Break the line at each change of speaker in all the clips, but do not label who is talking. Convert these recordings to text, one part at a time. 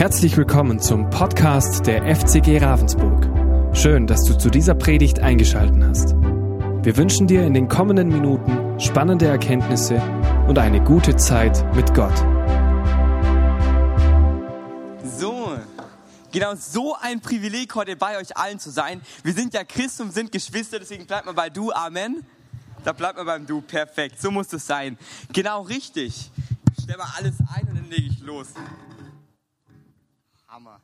Herzlich willkommen zum Podcast der FCG Ravensburg. Schön, dass du zu dieser Predigt eingeschaltet hast. Wir wünschen dir in den kommenden Minuten spannende Erkenntnisse und eine gute Zeit mit Gott.
So, genau so ein Privileg heute bei euch allen zu sein. Wir sind ja Christen und sind Geschwister, deswegen bleibt mal bei du, Amen. Da bleibt mal beim Du, perfekt, so muss es sein. Genau richtig. Ich stelle mal alles ein und dann lege ich los. Hammer.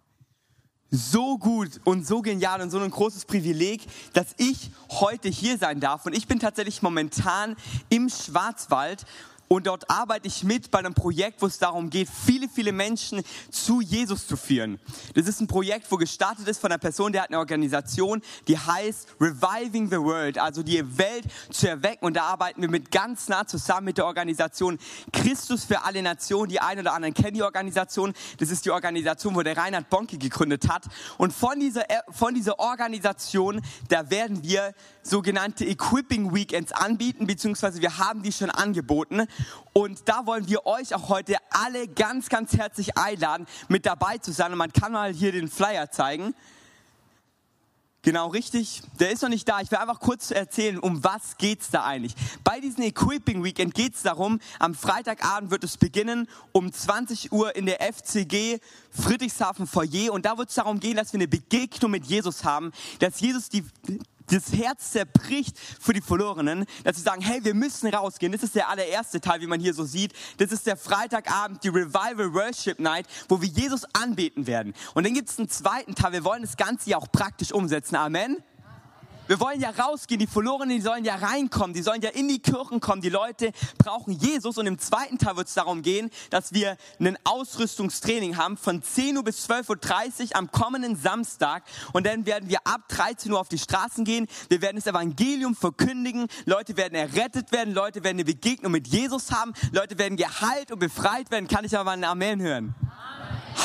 So gut und so genial und so ein großes Privileg, dass ich heute hier sein darf. Und ich bin tatsächlich momentan im Schwarzwald und dort arbeite ich mit bei einem Projekt, wo es darum geht, viele, viele Menschen zu Jesus zu führen. Das ist ein Projekt, wo gestartet ist von einer Person, der hat eine Organisation, die heißt Reviving the World, also die Welt zu erwecken. Und da arbeiten wir mit ganz nah zusammen mit der Organisation Christus für alle Nationen. Die einen oder anderen kennen die Organisation. Das ist die Organisation, wo der Reinhard Bonke gegründet hat. Und von dieser, von dieser Organisation, da werden wir sogenannte Equipping Weekends anbieten, beziehungsweise wir haben die schon angeboten. Und da wollen wir euch auch heute alle ganz, ganz herzlich einladen, mit dabei zu sein. Und man kann mal hier den Flyer zeigen. Genau, richtig. Der ist noch nicht da. Ich will einfach kurz erzählen, um was geht's da eigentlich. Bei diesem Equipping Weekend geht's darum, am Freitagabend wird es beginnen, um 20 Uhr in der FCG Friedrichshafen Foyer. Und da wird es darum gehen, dass wir eine Begegnung mit Jesus haben, dass Jesus die, das Herz zerbricht für die Verlorenen, dass sie sagen, hey, wir müssen rausgehen. Das ist der allererste Teil, wie man hier so sieht. Das ist der Freitagabend, die Revival Worship Night, wo wir Jesus anbeten werden. Und dann gibt es einen zweiten Teil. Wir wollen das Ganze ja auch praktisch umsetzen. Amen. Wir wollen ja rausgehen, die Verlorenen, die sollen ja reinkommen, die sollen ja in die Kirchen kommen. Die Leute brauchen Jesus und im zweiten Teil wird es darum gehen, dass wir ein Ausrüstungstraining haben von 10 Uhr bis 12.30 Uhr am kommenden Samstag und dann werden wir ab 13 Uhr auf die Straßen gehen. Wir werden das Evangelium verkündigen. Leute werden errettet werden, Leute werden eine Begegnung mit Jesus haben, Leute werden geheilt und befreit werden. Kann ich aber ein Amen hören?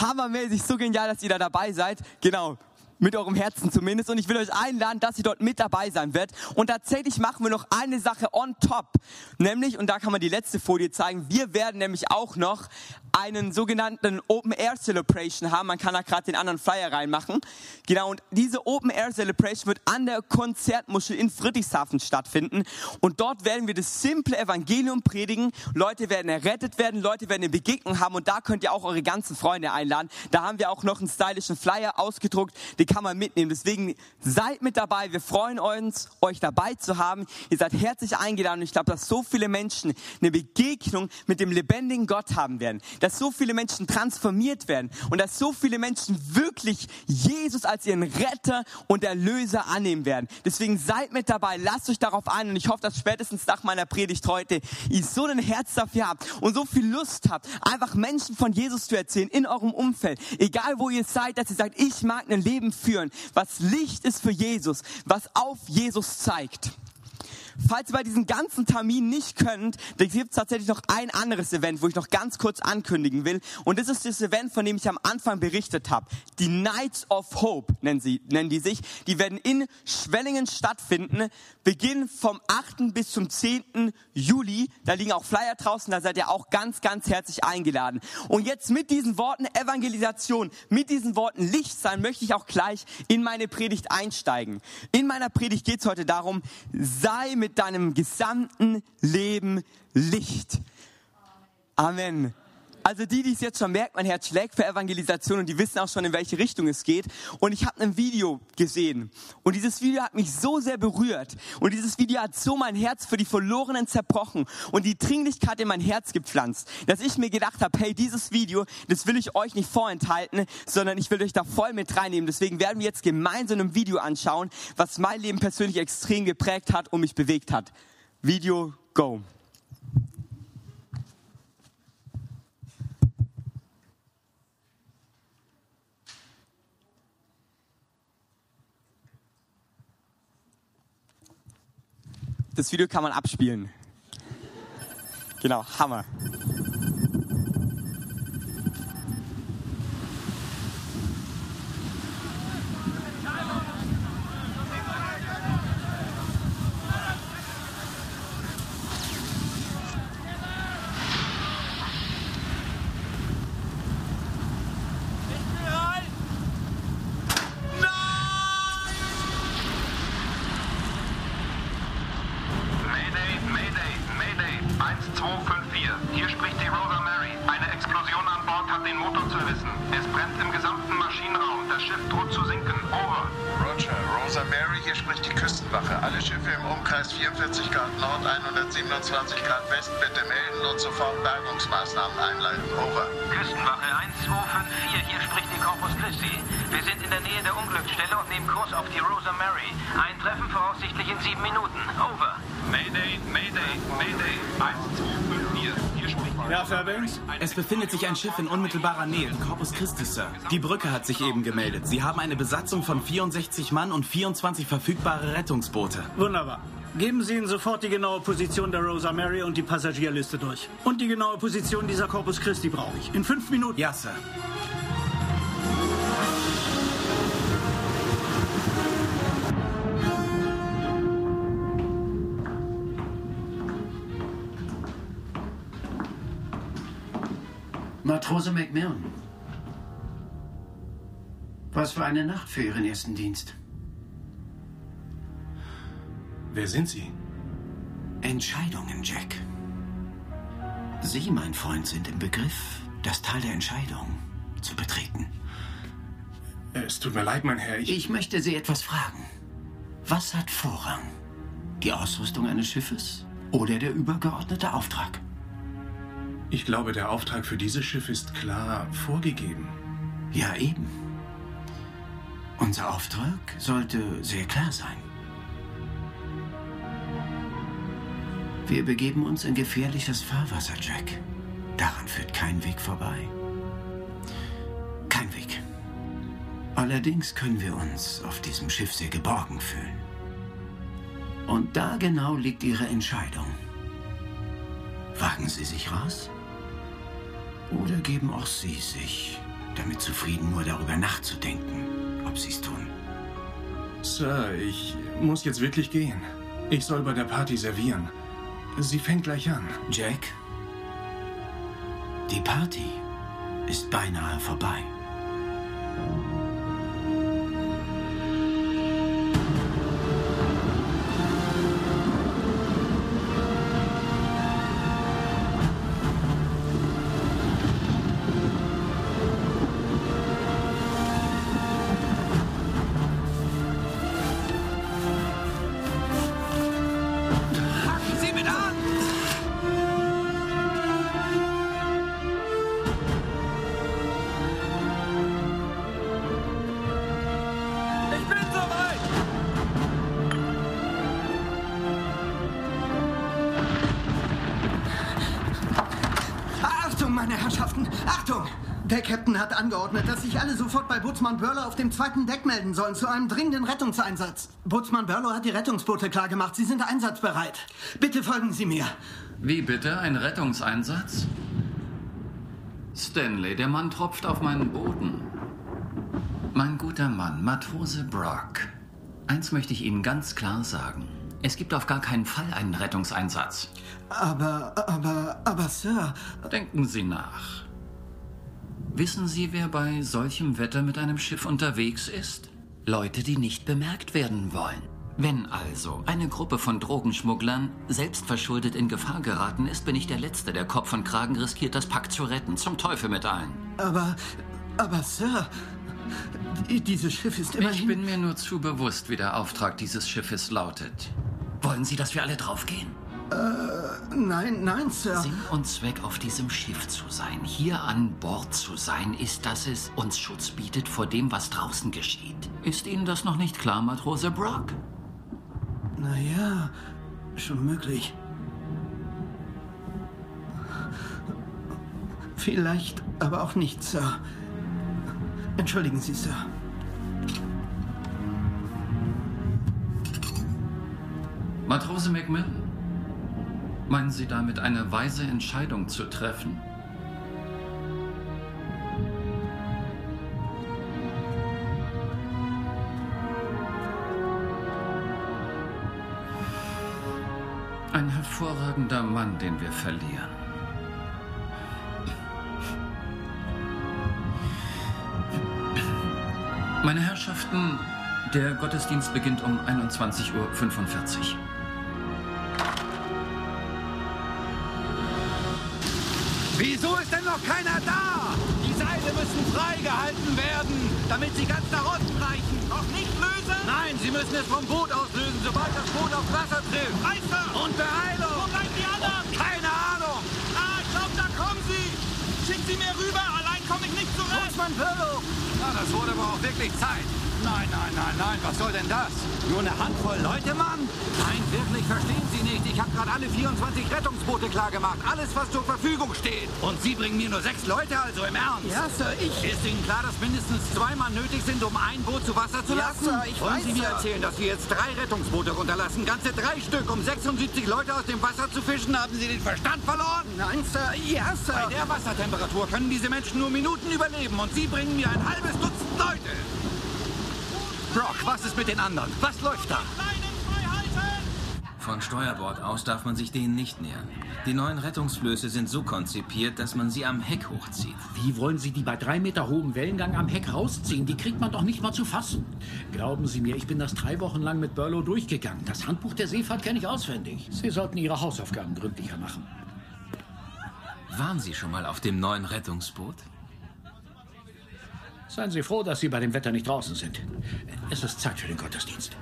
Hammermäßig, so genial, dass ihr da dabei seid. Genau mit eurem Herzen zumindest. Und ich will euch einladen, dass ihr dort mit dabei sein werdet. Und tatsächlich machen wir noch eine Sache on top. Nämlich, und da kann man die letzte Folie zeigen, wir werden nämlich auch noch einen sogenannten Open Air Celebration haben. Man kann da gerade den anderen Flyer reinmachen. Genau, und diese Open Air Celebration wird an der Konzertmuschel in Friedrichshafen stattfinden. Und dort werden wir das simple Evangelium predigen. Leute werden errettet werden, Leute werden eine Begegnung haben. Und da könnt ihr auch eure ganzen Freunde einladen. Da haben wir auch noch einen stylischen Flyer ausgedruckt. Den kann man mitnehmen. Deswegen seid mit dabei. Wir freuen uns, euch dabei zu haben. Ihr seid herzlich eingeladen. Ich glaube, dass so viele Menschen eine Begegnung mit dem lebendigen Gott haben werden. Dass so viele Menschen transformiert werden. Und dass so viele Menschen wirklich Jesus als ihren Retter und Erlöser annehmen werden. Deswegen seid mit dabei. Lasst euch darauf ein. Und ich hoffe, dass spätestens nach meiner Predigt heute ihr so ein Herz dafür habt und so viel Lust habt, einfach Menschen von Jesus zu erzählen in eurem Umfeld. Egal wo ihr seid, dass ihr sagt, ich mag ein Leben führen, was Licht ist für Jesus, was auf Jesus zeigt. Falls ihr bei diesen ganzen Terminen nicht könnt, da gibt es tatsächlich noch ein anderes Event, wo ich noch ganz kurz ankündigen will. Und das ist das Event, von dem ich am Anfang berichtet habe. Die Nights of Hope nennen, sie, nennen die sich. Die werden in Schwellingen stattfinden. Beginn vom 8. bis zum 10. Juli. Da liegen auch Flyer draußen, da seid ihr auch ganz, ganz herzlich eingeladen. Und jetzt mit diesen Worten Evangelisation, mit diesen Worten Licht sein, möchte ich auch gleich in meine Predigt einsteigen. In meiner Predigt geht es heute darum, sei mit deinem gesamten Leben Licht. Amen. Also die, die es jetzt schon merken, mein Herz schlägt für Evangelisation und die wissen auch schon, in welche Richtung es geht. Und ich habe ein Video gesehen und dieses Video hat mich so sehr berührt und dieses Video hat so mein Herz für die Verlorenen zerbrochen und die Dringlichkeit in mein Herz gepflanzt, dass ich mir gedacht habe, hey, dieses Video, das will ich euch nicht vorenthalten, sondern ich will euch da voll mit reinnehmen. Deswegen werden wir jetzt gemeinsam ein Video anschauen, was mein Leben persönlich extrem geprägt hat und mich bewegt hat. Video, go. Das Video kann man abspielen. Genau, Hammer.
Schiff
in
unmittelbarer Nähe, Corpus Christi, Sir. Die Brücke hat sich eben gemeldet. Sie haben eine Besatzung von 64 Mann und 24 verfügbare Rettungsboote.
Wunderbar. Geben Sie Ihnen sofort die genaue Position der Rosa Mary und die Passagierliste durch. Und die genaue Position dieser Corpus Christi brauche ich. In fünf Minuten.
Ja, Sir.
Matrose McMillan. Was für eine Nacht für Ihren ersten Dienst.
Wer sind Sie?
Entscheidungen, Jack. Sie, mein Freund, sind im Begriff, das Tal der Entscheidung zu betreten.
Es tut mir leid, mein Herr. Ich,
Ich möchte Sie etwas fragen. Was hat Vorrang? Die Ausrüstung eines Schiffes oder der übergeordnete Auftrag?
Ich glaube, der Auftrag für dieses Schiff ist klar vorgegeben.
Ja, eben. Unser Auftrag sollte sehr klar sein. Wir begeben uns in gefährliches Fahrwasser, Jack. Daran führt kein Weg vorbei. Kein Weg. Allerdings können wir uns auf diesem Schiff sehr geborgen fühlen. Und da genau liegt Ihre Entscheidung. Wagen Sie sich raus? Oder geben auch Sie sich damit zufrieden, nur darüber nachzudenken, ob Sie es tun?
Sir, ich muss jetzt wirklich gehen. Ich soll bei der Party servieren. Sie fängt gleich an.
Jack, die Party ist beinahe vorbei.
Angeordnet, dass sich alle sofort bei Bootsmann Burlow auf dem zweiten Deck melden sollen zu einem dringenden Rettungseinsatz. Bootsmann Burlow hat die Rettungsboote klargemacht. Sie sind einsatzbereit. Bitte folgen Sie mir.
Wie bitte? Ein Rettungseinsatz? Stanley, der Mann tropft auf meinen Boden. Mein guter Mann, Matrose Brock. Eins möchte ich Ihnen ganz klar sagen. Es gibt auf gar keinen Fall einen Rettungseinsatz.
Aber, aber, aber, Sir.
Denken Sie nach. Wissen Sie, wer bei solchem Wetter mit einem Schiff unterwegs ist? Leute, die nicht bemerkt werden wollen. Wenn also eine Gruppe von Drogenschmugglern selbstverschuldet in Gefahr geraten ist, bin ich der Letzte, der Kopf und Kragen riskiert, das Pack zu retten. Zum Teufel mit allen.
Aber, aber, Sir. die- Dieses Schiff ist immerhin.
Ich bin mir nur zu bewusst, wie der Auftrag dieses Schiffes lautet. Wollen Sie, dass wir alle draufgehen?
Nein, nein, Sir.
Sinn und Zweck auf diesem Schiff zu sein, hier an Bord zu sein, ist, dass es uns Schutz bietet vor dem, was draußen geschieht. Ist Ihnen das noch nicht klar, Matrose Brock?
Naja, schon möglich. Vielleicht, aber auch nicht, Sir. Entschuldigen Sie, Sir.
Matrose Macmillan, meinen Sie damit eine weise Entscheidung zu treffen? Ein hervorragender Mann, den wir verlieren. Meine Herrschaften, der Gottesdienst beginnt um 21.45 Uhr.
Wieso ist denn noch keiner da? Die seid
freigehalten werden, damit sie ganz nach unten reichen.
Noch nicht lösen?
Nein, Sie müssen es vom Boot auslösen, sobald das Boot auf Wasser trifft.
Meister!
Und Beeilung!
Wo bleiben die anderen?
Keine Ahnung!
Ah, ich glaube, da kommen sie! Schickt sie mir rüber, allein komme ich nicht zurecht!
Bootsmann Pirlo! Na, das wurde aber auch wirklich Zeit. Nein, nein, nein, nein, was soll denn das? Nur eine Handvoll Leute, Mann? Nein, wirklich, verstehen Sie nicht. Ich habe gerade alle 24 Rettungsboote klargemacht. Alles, was zur Verfügung steht. Und Sie bringen mir nur sechs Leute, also im Ernst?
Ja, Sir, ich...
Ist Ihnen klar, dass mindestens zwei Mann nötig sind, um ein Boot zu Wasser zu
Ja,
lassen?
Sir, ich
Wollen
weiß,
Sie mir
Sir.
erzählen, dass wir jetzt drei Rettungsboote runterlassen? Ganze drei Stück, um 76 Leute aus dem Wasser zu fischen? Haben Sie den Verstand verloren?
Nein, Sir, ja, Sir.
Bei der Wassertemperatur können diese Menschen nur Minuten überleben und Sie bringen mir ein halbes Dutzend Leute. Brock, was ist mit den anderen? Was läuft da?
Von Steuerbord aus darf man sich denen nicht nähern. Die neuen Rettungsflöße sind so konzipiert, dass man sie am Heck hochzieht.
Wie wollen Sie die bei drei Meter hohem Wellengang am Heck rausziehen? Die kriegt man doch nicht mal zu fassen. Glauben Sie mir, ich bin das drei Wochen lang mit Burlow durchgegangen. Das Handbuch der Seefahrt kenne ich auswendig. Sie sollten Ihre Hausaufgaben gründlicher machen.
Waren Sie schon mal auf dem neuen Rettungsboot?
Seien Sie froh, dass Sie bei dem Wetter nicht draußen sind. Es ist Zeit für den Gottesdienst.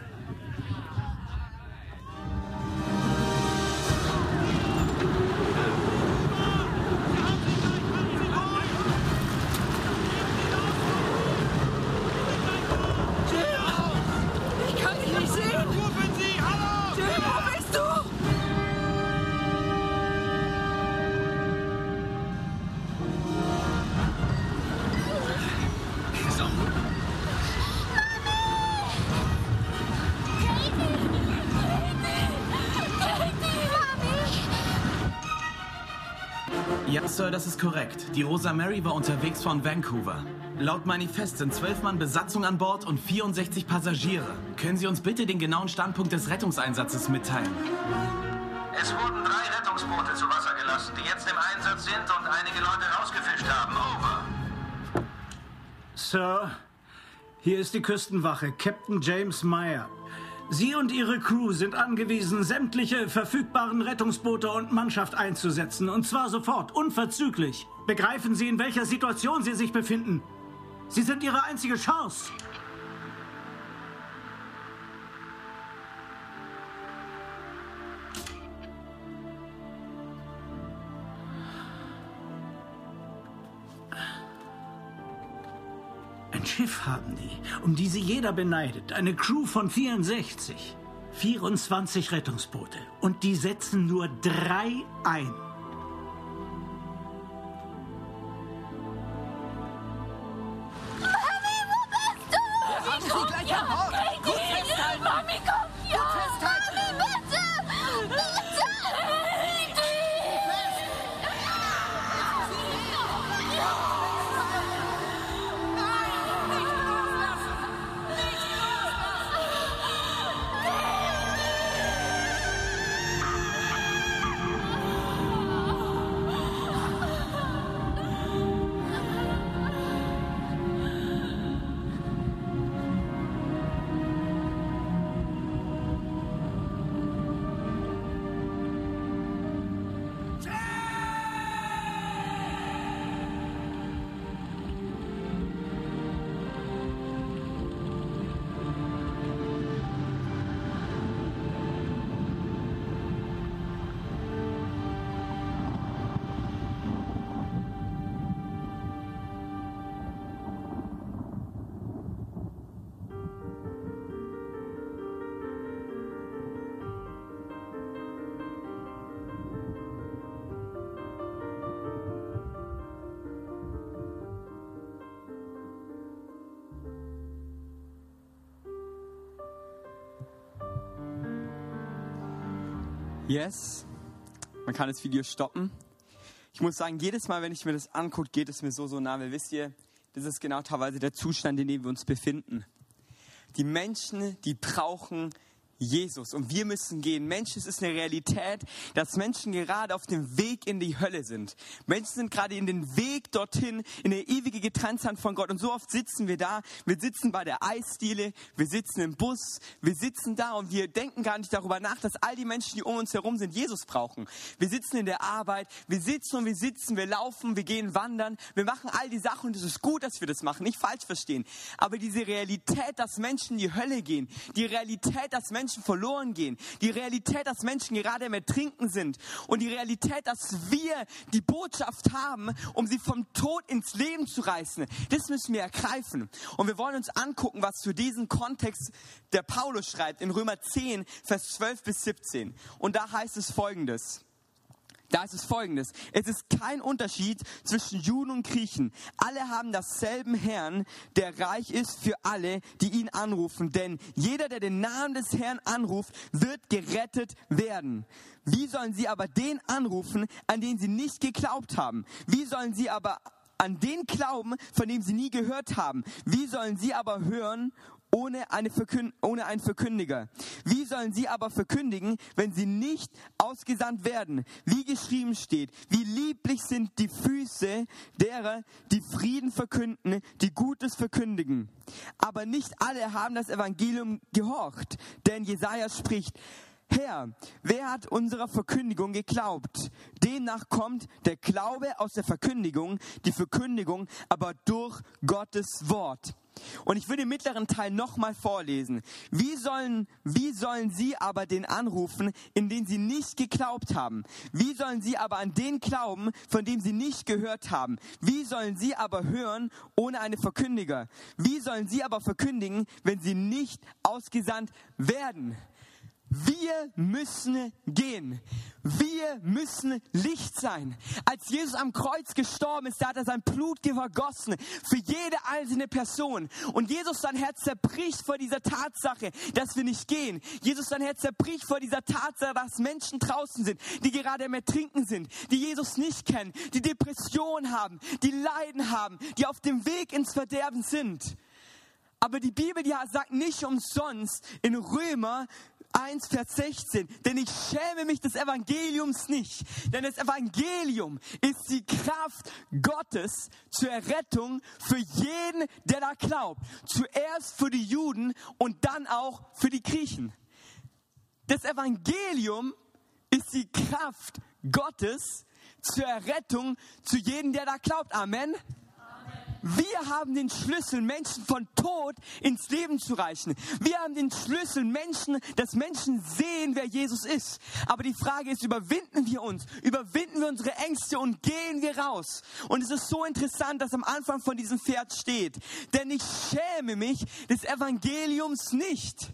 Ist korrekt. Die Rosa Mary war unterwegs von Vancouver. Laut Manifest sind zwölf Mann Besatzung an Bord und 64 Passagiere. Können Sie uns bitte den genauen Standpunkt des Rettungseinsatzes mitteilen?
Es wurden drei Rettungsboote zu Wasser gelassen, die jetzt im Einsatz sind und einige Leute rausgefischt haben. Over.
Sir, hier ist die Küstenwache, Captain James Meyer. Sie und Ihre Crew sind angewiesen, sämtliche verfügbaren Rettungsboote und Mannschaft einzusetzen. Und zwar sofort, unverzüglich. Begreifen Sie, in welcher Situation Sie sich befinden. Sie sind Ihre einzige Chance. Ein Schiff haben die, um die sie jeder beneidet. Eine Crew von 64. 24 Rettungsboote. Und die setzen nur drei ein.
Yes. Man kann das Video stoppen. Ich muss sagen, jedes Mal, wenn ich mir das angucke, geht es mir so, so nah. Weil wisst ihr, das ist genau teilweise der Zustand, in dem wir uns befinden. Die Menschen, die brauchen Jesus und wir müssen gehen. Mensch, es ist eine Realität, dass Menschen gerade auf dem Weg in die Hölle sind. Menschen sind gerade in den Weg dorthin, in eine ewige Getrenntheit von Gott. Und so oft sitzen wir da, wir sitzen bei der Eisdiele, wir sitzen im Bus, wir sitzen da und wir denken gar nicht darüber nach, dass all die Menschen, die um uns herum sind, Jesus brauchen. Wir sitzen in der Arbeit, wir sitzen und wir sitzen, wir laufen, wir gehen wandern, wir machen all die Sachen und es ist gut, dass wir das machen, nicht falsch verstehen. Aber diese Realität, dass Menschen in die Hölle gehen, die Realität, dass Menschen Menschen verloren gehen. Die Realität, dass Menschen gerade im Ertrinken sind. Und die Realität, dass wir die Botschaft haben, um sie vom Tod ins Leben zu reißen. Das müssen wir ergreifen. Und wir wollen uns angucken, was zu diesem Kontext der Paulus schreibt in Römer 10, Vers 12 bis 17. Und da heißt es folgendes. Da ist es folgendes. Es ist kein Unterschied zwischen Juden und Griechen. Alle haben dasselben Herrn, der reich ist für alle, die ihn anrufen. Denn jeder, der den Namen des Herrn anruft, wird gerettet werden. Wie sollen sie aber den anrufen, an den sie nicht geglaubt haben? Wie sollen sie aber an den glauben, von dem sie nie gehört haben? Wie sollen sie aber hören ohne, eine Verkünd ohne einen Verkündiger. Wie sollen sie aber verkündigen, wenn sie nicht ausgesandt werden? Wie geschrieben steht, wie lieblich sind die Füße derer, die Frieden verkünden, die Gutes verkündigen. Aber nicht alle haben das Evangelium gehorcht, denn Jesaja spricht, Herr, wer hat unserer Verkündigung geglaubt? Demnach kommt der Glaube aus der Verkündigung, die Verkündigung aber durch Gottes Wort. Und ich will den mittleren Teil nochmal vorlesen. Wie sollen, wie sollen sie aber den anrufen, in den sie nicht geglaubt haben? Wie sollen sie aber an den glauben, von dem sie nicht gehört haben? Wie sollen sie aber hören ohne eine Verkündiger? Wie sollen sie aber verkündigen, wenn sie nicht ausgesandt werden? Wir müssen gehen. Wir müssen Licht sein. Als Jesus am Kreuz gestorben ist, da hat er sein Blut vergossen für jede einzelne Person. Und Jesus sein Herz zerbricht vor dieser Tatsache, dass wir nicht gehen. Jesus sein Herz zerbricht vor dieser Tatsache, dass Menschen draußen sind, die gerade im Ertrinken sind, die Jesus nicht kennen, die Depression haben, die Leiden haben, die auf dem Weg ins Verderben sind. Aber die Bibel, die sagt nicht umsonst in Römer 1, Vers 16. Denn ich schäme mich des Evangeliums nicht. Denn das Evangelium ist die Kraft Gottes zur Errettung für jeden, der da glaubt. Zuerst für die Juden und dann auch für die Griechen. Das Evangelium ist die Kraft Gottes zur Errettung zu jedem, der da glaubt. Amen. Wir haben den Schlüssel, Menschen von Tod ins Leben zu reichen. Wir haben den Schlüssel, Menschen, dass Menschen sehen, wer Jesus ist. Aber die Frage ist, überwinden wir uns? Überwinden wir unsere Ängste und gehen wir raus? Und es ist so interessant, dass am Anfang von diesem Pferd steht. Denn ich schäme mich des Evangeliums nicht.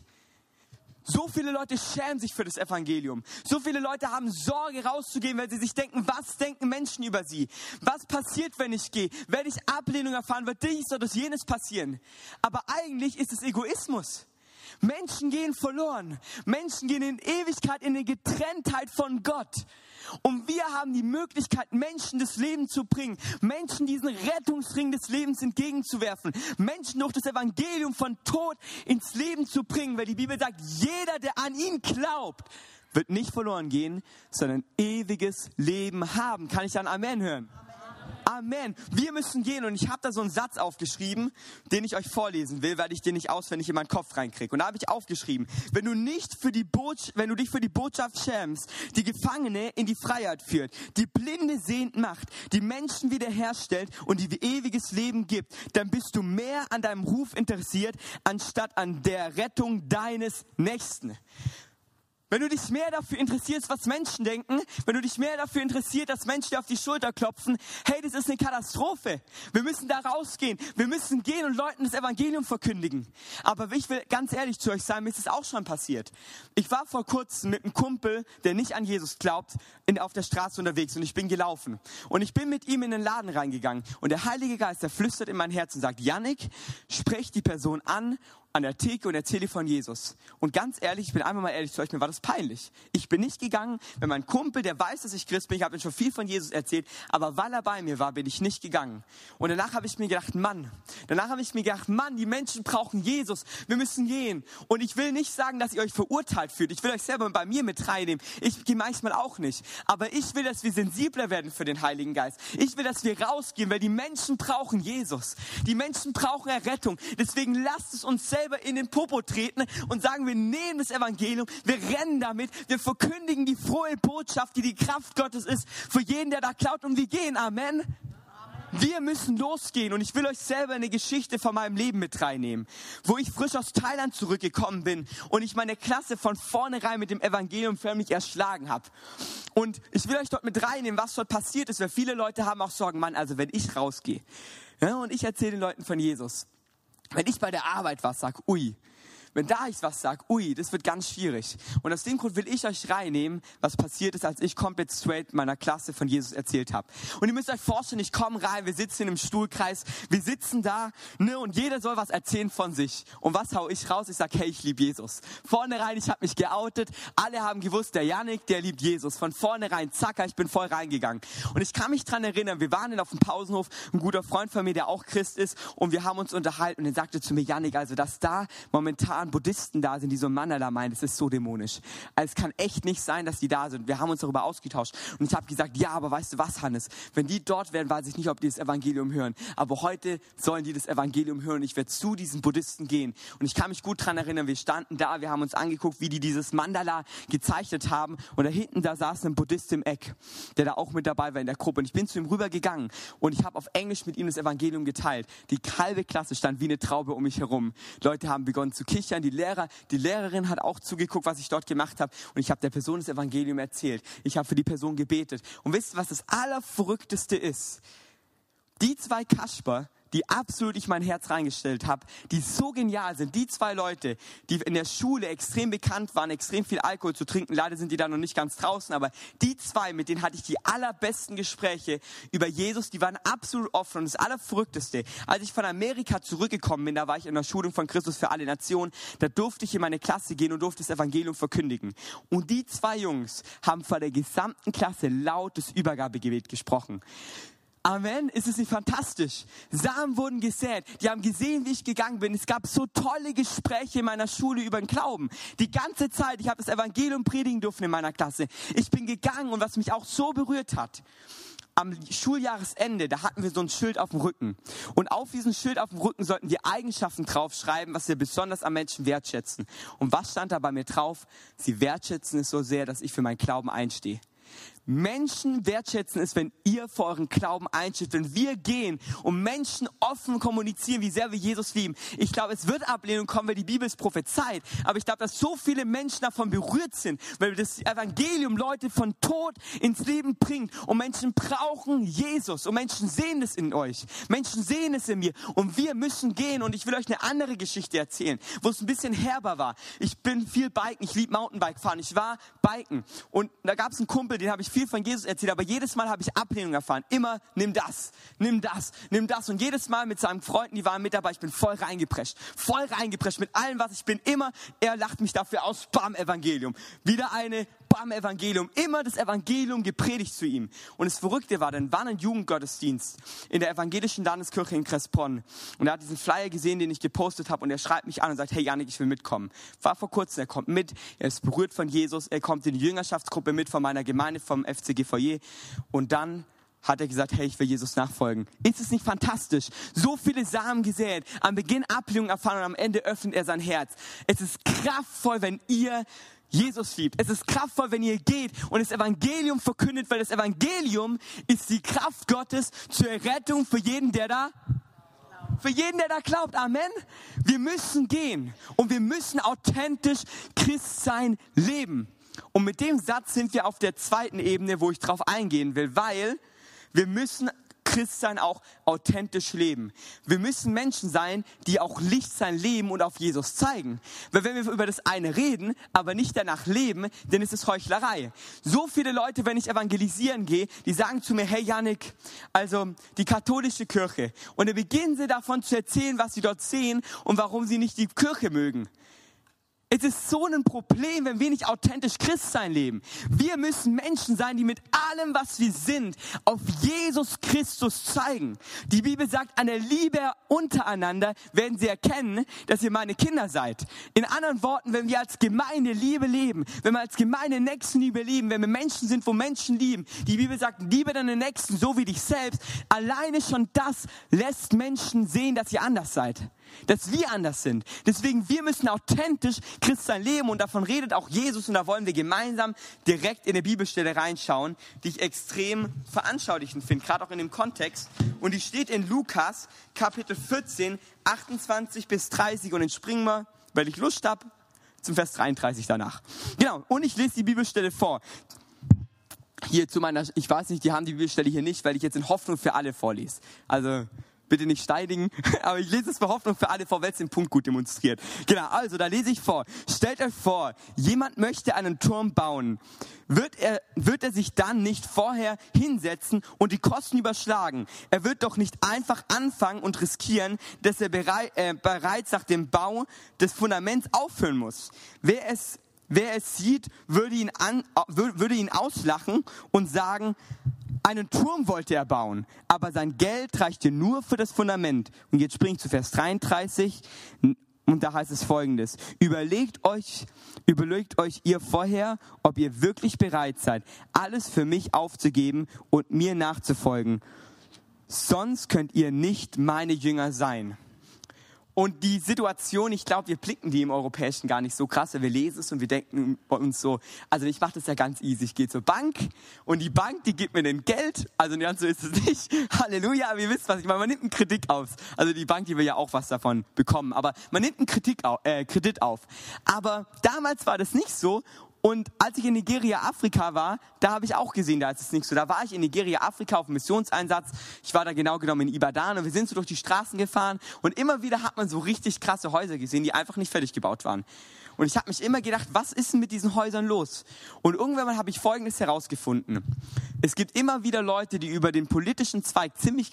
So viele Leute schämen sich für das Evangelium. So viele Leute haben Sorge rauszugehen, weil sie sich denken, was denken Menschen über sie? Was passiert, wenn ich gehe? Werde ich Ablehnung erfahren? Wird dies oder jenes passieren? Aber eigentlich ist es Egoismus. Menschen gehen verloren. Menschen gehen in Ewigkeit in die Getrenntheit von Gott. Und wir haben die Möglichkeit, Menschen das Leben zu bringen, Menschen diesen Rettungsring des Lebens entgegenzuwerfen, Menschen durch das Evangelium von Tod ins Leben zu bringen, weil die Bibel sagt, jeder, der an ihn glaubt, wird nicht verloren gehen, sondern ewiges Leben haben. Kann ich dann Amen hören? Amen. Wir müssen gehen. Und ich habe da so einen Satz aufgeschrieben, den ich euch vorlesen will, weil ich den nicht auswendig in meinen Kopf reinkriege. Und da habe ich aufgeschrieben, wenn du nicht für die Botschaft, wenn du dich für die Botschaft schämst, die Gefangene in die Freiheit führt, die Blinde sehend macht, die Menschen wiederherstellt und die ewiges Leben gibt, dann bist du mehr an deinem Ruf interessiert, anstatt an der Rettung deines Nächsten. Wenn du dich mehr dafür interessierst, was Menschen denken, wenn du dich mehr dafür interessiert, dass Menschen dir auf die Schulter klopfen, hey, das ist eine Katastrophe. Wir müssen da rausgehen. Wir müssen gehen und Leuten das Evangelium verkündigen. Aber ich will ganz ehrlich zu euch sein, mir ist es auch schon passiert. Ich war vor kurzem mit einem Kumpel, der nicht an Jesus glaubt, in, auf der Straße unterwegs und ich bin gelaufen. Und ich bin mit ihm in den Laden reingegangen und der Heilige Geist, der flüstert in mein Herz und sagt, Yannick, sprech die Person an an der Theke und erzähle von Jesus. Und ganz ehrlich, ich bin einmal mal ehrlich zu euch, mir war das peinlich. Ich bin nicht gegangen, wenn mein Kumpel, der weiß, dass ich Christ bin, ich habe ihm schon viel von Jesus erzählt, aber weil er bei mir war, bin ich nicht gegangen. Und danach habe ich mir gedacht, Mann, danach habe ich mir gedacht, Mann, die Menschen brauchen Jesus, wir müssen gehen. Und ich will nicht sagen, dass ihr euch verurteilt fühlt. Ich will euch selber bei mir mit reinnehmen. Ich gehe manchmal auch nicht. Aber ich will, dass wir sensibler werden für den Heiligen Geist. Ich will, dass wir rausgehen, weil die Menschen brauchen Jesus. Die Menschen brauchen Errettung. Deswegen lasst es uns selber in den Popo treten und sagen, wir nehmen das Evangelium, wir rennen damit, wir verkündigen die frohe Botschaft, die die Kraft Gottes ist für jeden, der da klaut und wir gehen. Amen. Wir müssen losgehen und ich will euch selber eine Geschichte von meinem Leben mit reinnehmen, wo ich frisch aus Thailand zurückgekommen bin und ich meine Klasse von vornherein mit dem Evangelium förmlich erschlagen habe. Und ich will euch dort mit reinnehmen, was dort passiert ist, weil viele Leute haben auch Sorgen, Mann, also wenn ich rausgehe ja, und ich erzähle den Leuten von Jesus, wenn ich bei der Arbeit was sage, ui, wenn da ich was sage, ui, das wird ganz schwierig. Und aus dem Grund will ich euch reinnehmen, was passiert ist, als ich komplett straight meiner Klasse von Jesus erzählt habe. Und ihr müsst euch vorstellen, ich komme rein, wir sitzen im Stuhlkreis, wir sitzen da, ne, und jeder soll was erzählen von sich. Und was hau ich raus? Ich sag, hey, ich liebe Jesus. Vorne rein, ich habe mich geoutet, alle haben gewusst, der Yannick, der liebt Jesus. Von vornherein, zacker, ich bin voll reingegangen. Und ich kann mich dran erinnern, wir waren auf dem Pausenhof, ein guter Freund von mir, der auch Christ ist, und wir haben uns unterhalten und er sagte zu mir, Yannick, also dass da momentan Buddhisten da sind, die so Mandala meinen, das ist so dämonisch. Also es kann echt nicht sein, dass die da sind. Wir haben uns darüber ausgetauscht und ich habe gesagt, ja, aber weißt du was, Hannes, wenn die dort wären, weiß ich nicht, ob die das Evangelium hören. Aber heute sollen die das Evangelium hören. Ich werde zu diesen Buddhisten gehen. Und ich kann mich gut dran erinnern, wir standen da, wir haben uns angeguckt, wie die dieses Mandala gezeichnet haben und da hinten, da saß ein Buddhist im Eck, der da auch mit dabei war in der Gruppe. Und ich bin zu ihm rübergegangen und ich habe auf Englisch mit ihm das Evangelium geteilt. Die halbe Klasse stand wie eine Traube um mich herum. Leute haben begonnen zu kichern, die Lehrer Lehrer, die Lehrerin hat auch zugeguckt, was ich dort gemacht habe. Und ich habe der Person das Evangelium erzählt. Ich habe für die Person gebetet. Und wisst ihr, was das Allerverrückteste ist? Die zwei Kasper, die absolut ich mein Herz reingestellt habe, die so genial sind. Die zwei Leute, die in der Schule extrem bekannt waren, extrem viel Alkohol zu trinken. Leider sind die da noch nicht ganz draußen, aber die zwei, mit denen hatte ich die allerbesten Gespräche über Jesus. Die waren absolut offen. Und das Allerverrückteste, als ich von Amerika zurückgekommen bin, da war ich in der Schulung von Christus für alle Nationen, da durfte ich in meine Klasse gehen und durfte das Evangelium verkündigen. Und die zwei Jungs haben vor der gesamten Klasse laut das Übergabegebet gesprochen. Amen. Ist es nicht fantastisch? Samen wurden gesät. Die haben gesehen, wie ich gegangen bin. Es gab so tolle Gespräche in meiner Schule über den Glauben. Die ganze Zeit. Ich habe das Evangelium predigen dürfen in meiner Klasse. Ich bin gegangen und was mich auch so berührt hat. Am Schuljahresende, da hatten wir so ein Schild auf dem Rücken. Und auf diesem Schild auf dem Rücken sollten wir Eigenschaften draufschreiben, was wir besonders am Menschen wertschätzen. Und was stand da bei mir drauf? Sie wertschätzen es so sehr, dass ich für meinen Glauben einstehe. Menschen wertschätzen es, wenn ihr vor euren Glauben einsteht, wenn wir gehen und Menschen offen kommunizieren, wie sehr wir Jesus lieben. Ich glaube, es wird Ablehnung kommen, weil die Bibel es prophezeit. Aber ich glaube, dass so viele Menschen davon berührt sind, weil das Evangelium Leute von Tod ins Leben bringt. Und Menschen brauchen Jesus. Und Menschen sehen es in euch. Menschen sehen es in mir. Und wir müssen gehen. Und ich will euch eine andere Geschichte erzählen, wo es ein bisschen herber war. Ich bin viel Biken. Ich liebe Mountainbike fahren. Ich war Biken. Und da gab es einen Kumpel, den habe ich viel von Jesus erzählt, aber jedes Mal habe ich Ablehnung erfahren. Immer, nimm das, nimm das, nimm das. Und jedes Mal mit seinen Freunden, die waren mit dabei, ich bin voll reingeprescht, voll reingeprescht mit allem, was ich bin. Immer, er lacht mich dafür aus, bam, Evangelium. Wieder eine, bam, Evangelium. Immer das Evangelium gepredigt zu ihm. Und das Verrückte war, dann war ein Jugendgottesdienst in der evangelischen Landeskirche in Crespon. Und er hat diesen Flyer gesehen, den ich gepostet habe, und er schreibt mich an und sagt, hey Janik, ich will mitkommen. War vor kurzem, er kommt mit, er ist berührt von Jesus, er kommt in die Jüngerschaftsgruppe mit von meiner Gemeinde, vom FCG Foyer. Und dann hat er gesagt, hey, ich will Jesus nachfolgen. Ist es nicht fantastisch? So viele Samen gesät, am Beginn Ablehnung erfahren und am Ende öffnet er sein Herz. Es ist kraftvoll, wenn ihr Jesus liebt. Es ist kraftvoll, wenn ihr geht und das Evangelium verkündet, weil das Evangelium ist die Kraft Gottes zur Errettung für jeden, der da für jeden, der da glaubt. Amen. Wir müssen gehen und wir müssen authentisch Christsein leben. Und mit dem Satz sind wir auf der zweiten Ebene, wo ich drauf eingehen will, weil wir müssen Christsein auch authentisch leben. Wir müssen Menschen sein, die auch Licht sein Leben und auf Jesus zeigen. Weil wenn wir über das eine reden, aber nicht danach leben, dann ist es Heuchlerei. So viele Leute, wenn ich evangelisieren gehe, die sagen zu mir, hey Janik, also die katholische Kirche. Und dann beginnen sie davon zu erzählen, was sie dort sehen und warum sie nicht die Kirche mögen. Es ist so ein Problem, wenn wir nicht authentisch Christsein leben. Wir müssen Menschen sein, die mit allem, was wir sind, auf Jesus Christus zeigen. Die Bibel sagt, an der Liebe untereinander werden sie erkennen, dass ihr meine Kinder seid. In anderen Worten, wenn wir als Gemeinde Liebe leben, wenn wir als Gemeinde Nächstenliebe lieben, wenn wir Menschen sind, wo Menschen lieben, die Bibel sagt, liebe deine Nächsten so wie dich selbst. Alleine schon das lässt Menschen sehen, dass ihr anders seid dass wir anders sind. Deswegen, wir müssen authentisch Christsein leben und davon redet auch Jesus und da wollen wir gemeinsam direkt in der Bibelstelle reinschauen, die ich extrem veranschaulichend finde, gerade auch in dem Kontext. Und die steht in Lukas Kapitel 14, 28 bis 30 und dann springen wir, weil ich Lust habe, zum Vers 33 danach. Genau, und ich lese die Bibelstelle vor hier zu meiner, ich weiß nicht, die haben die Bibelstelle hier nicht, weil ich jetzt in Hoffnung für alle vorlese. Also bitte nicht steigen, aber ich lese es für Hoffnung für alle vor, weil es den Punkt gut demonstriert. Genau, also da lese ich vor. Stellt euch vor, jemand möchte einen Turm bauen. Wird er, wird er sich dann nicht vorher hinsetzen und die Kosten überschlagen? Er wird doch nicht einfach anfangen und riskieren, dass er bereit, äh, bereits nach dem Bau des Fundaments aufhören muss. Wer es Wer es sieht, würde ihn, an, würde ihn auslachen und sagen, einen Turm wollte er bauen, aber sein Geld reichte nur für das Fundament. Und jetzt springe ich zu Vers 33 und da heißt es folgendes. Überlegt euch, überlegt euch ihr vorher, ob ihr wirklich bereit seid, alles für mich aufzugeben und mir nachzufolgen. Sonst könnt ihr nicht meine Jünger sein. Und die Situation, ich glaube, wir blicken die im Europäischen gar nicht so krass. Wir lesen es und wir denken bei uns so, also ich mache das ja ganz easy. Ich gehe zur Bank und die Bank, die gibt mir den Geld. Also ganz so ist es nicht. Halleluja, aber ihr wisst, was ich meine. Man nimmt einen Kredit auf. Also die Bank, die will ja auch was davon bekommen. Aber man nimmt einen Kredit auf. Äh, Kredit auf. Aber damals war das nicht so und als ich in Nigeria, Afrika war, da habe ich auch gesehen, da ist es nicht so. Da war ich in Nigeria, Afrika auf Missionseinsatz. Ich war da genau genommen in Ibadan und wir sind so durch die Straßen gefahren und immer wieder hat man so richtig krasse Häuser gesehen, die einfach nicht fertig gebaut waren. Und ich habe mich immer gedacht, was ist denn mit diesen Häusern los? Und irgendwann habe ich Folgendes herausgefunden. Es gibt immer wieder Leute, die über den politischen Zweig ziemlich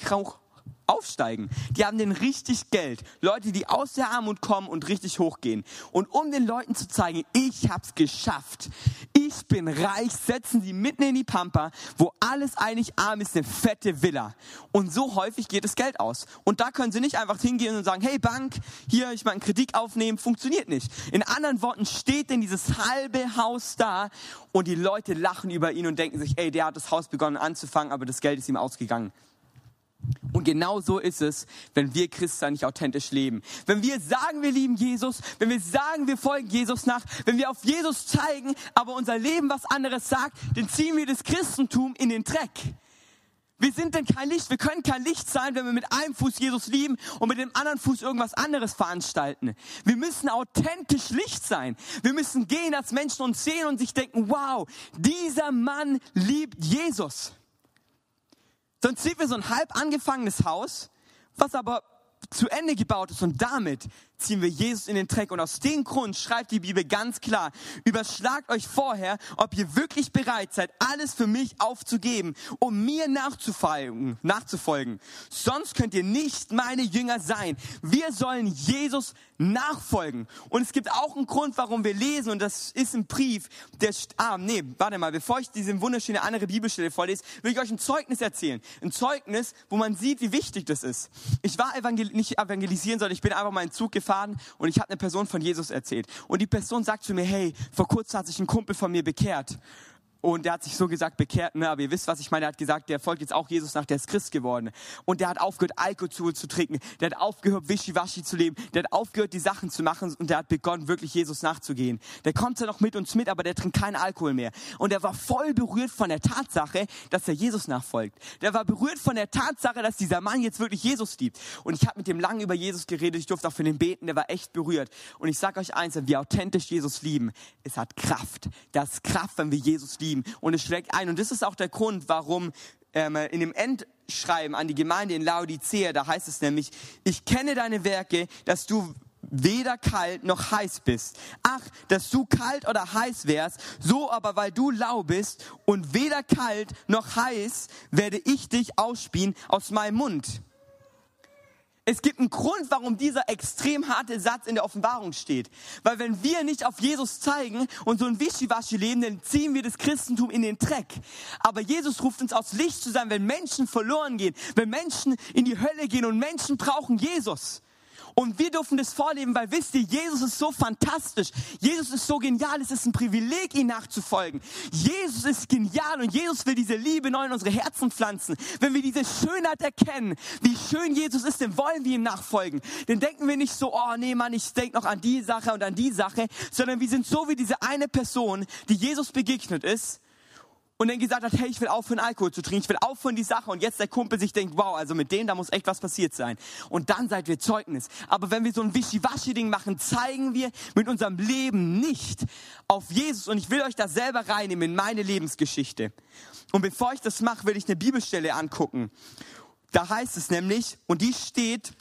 aufsteigen. Die haben den richtig Geld. Leute, die aus der Armut kommen und richtig hochgehen. Und um den Leuten zu zeigen, ich hab's geschafft. Ich bin reich, setzen sie mitten in die Pampa, wo alles eigentlich arm ist, eine fette Villa. Und so häufig geht das Geld aus. Und da können sie nicht einfach hingehen und sagen, hey Bank, hier, ich mal einen Kredit aufnehmen. Funktioniert nicht. In anderen Worten steht denn dieses halbe Haus da und die Leute lachen über ihn und denken sich, ey, der hat das Haus begonnen anzufangen, aber das Geld ist ihm ausgegangen. Und genau so ist es, wenn wir Christen nicht authentisch leben. Wenn wir sagen, wir lieben Jesus, wenn wir sagen, wir folgen Jesus nach, wenn wir auf Jesus zeigen, aber unser Leben was anderes sagt, dann ziehen wir das Christentum in den Dreck. Wir sind denn kein Licht, wir können kein Licht sein, wenn wir mit einem Fuß Jesus lieben und mit dem anderen Fuß irgendwas anderes veranstalten. Wir müssen authentisch Licht sein. Wir müssen gehen, als Menschen uns sehen und sich denken, wow, dieser Mann liebt Jesus. Sonst sieht wir so ein halb angefangenes Haus, was aber zu Ende gebaut ist. Und damit ziehen wir Jesus in den Dreck. Und aus dem Grund schreibt die Bibel ganz klar, überschlagt euch vorher, ob ihr wirklich bereit seid, alles für mich aufzugeben, um mir nachzufolgen, nachzufolgen. Sonst könnt ihr nicht meine Jünger sein. Wir sollen Jesus nachfolgen. Und es gibt auch einen Grund, warum wir lesen, und das ist ein Brief, der, ah, nee, warte mal, bevor ich diese wunderschöne andere Bibelstelle vorlese, will ich euch ein Zeugnis erzählen. Ein Zeugnis, wo man sieht, wie wichtig das ist. Ich war evangel nicht evangelisieren, sondern ich bin einfach mal in Zug gefahren gefahren und ich habe eine Person von Jesus erzählt. Und die Person sagt zu mir, hey, vor kurzem hat sich ein Kumpel von mir bekehrt. Und der hat sich so gesagt bekehrt, ne, aber ihr wisst, was ich meine. Er hat gesagt, der folgt jetzt auch Jesus nach, der ist Christ geworden. Und der hat aufgehört, Alkohol zu trinken. Der hat aufgehört, Wischiwaschi zu leben. Der hat aufgehört, die Sachen zu machen und der hat begonnen, wirklich Jesus nachzugehen. Der kommt zwar noch mit uns mit, aber der trinkt keinen Alkohol mehr. Und er war voll berührt von der Tatsache, dass er Jesus nachfolgt. Der war berührt von der Tatsache, dass dieser Mann jetzt wirklich Jesus liebt. Und ich habe mit dem lange über Jesus geredet. Ich durfte auch für den beten. Der war echt berührt. Und ich sage euch eins, wenn wir authentisch Jesus lieben, es hat Kraft. Das Kraft, wenn wir Jesus lieben lieben und es schlägt ein. Und das ist auch der Grund, warum ähm, in dem Endschreiben an die Gemeinde in Laodicea, da heißt es nämlich, ich kenne deine Werke, dass du weder kalt noch heiß bist. Ach, dass du kalt oder heiß wärst, so aber weil du lau bist und weder kalt noch heiß, werde ich dich ausspien aus meinem Mund. Es gibt einen Grund, warum dieser extrem harte Satz in der Offenbarung steht. Weil wenn wir nicht auf Jesus zeigen und so ein Wischiwaschi leben, dann ziehen wir das Christentum in den Dreck. Aber Jesus ruft uns aus Licht zu sein, wenn Menschen verloren gehen, wenn Menschen in die Hölle gehen und Menschen brauchen Jesus. Und wir dürfen das vorleben, weil wisst ihr, Jesus ist so fantastisch. Jesus ist so genial. Es ist ein Privileg, ihm nachzufolgen. Jesus ist genial und Jesus will diese Liebe neu in unsere Herzen pflanzen. Wenn wir diese Schönheit erkennen, wie schön Jesus ist, dann wollen wir ihm nachfolgen. Dann denken wir nicht so, oh nee, Mann, ich denke noch an die Sache und an die Sache, sondern wir sind so wie diese eine Person, die Jesus begegnet ist und dann gesagt hat, hey, ich will aufhören, Alkohol zu trinken, ich will aufhören, die Sache. Und jetzt der Kumpel sich denkt, wow, also mit denen, da muss echt was passiert sein. Und dann seid wir Zeugnis. Aber wenn wir so ein Wischiwaschi-Ding machen, zeigen wir mit unserem Leben nicht auf Jesus. Und ich will euch da selber reinnehmen in meine Lebensgeschichte. Und bevor ich das mache, will ich eine Bibelstelle angucken. Da heißt es nämlich, und die steht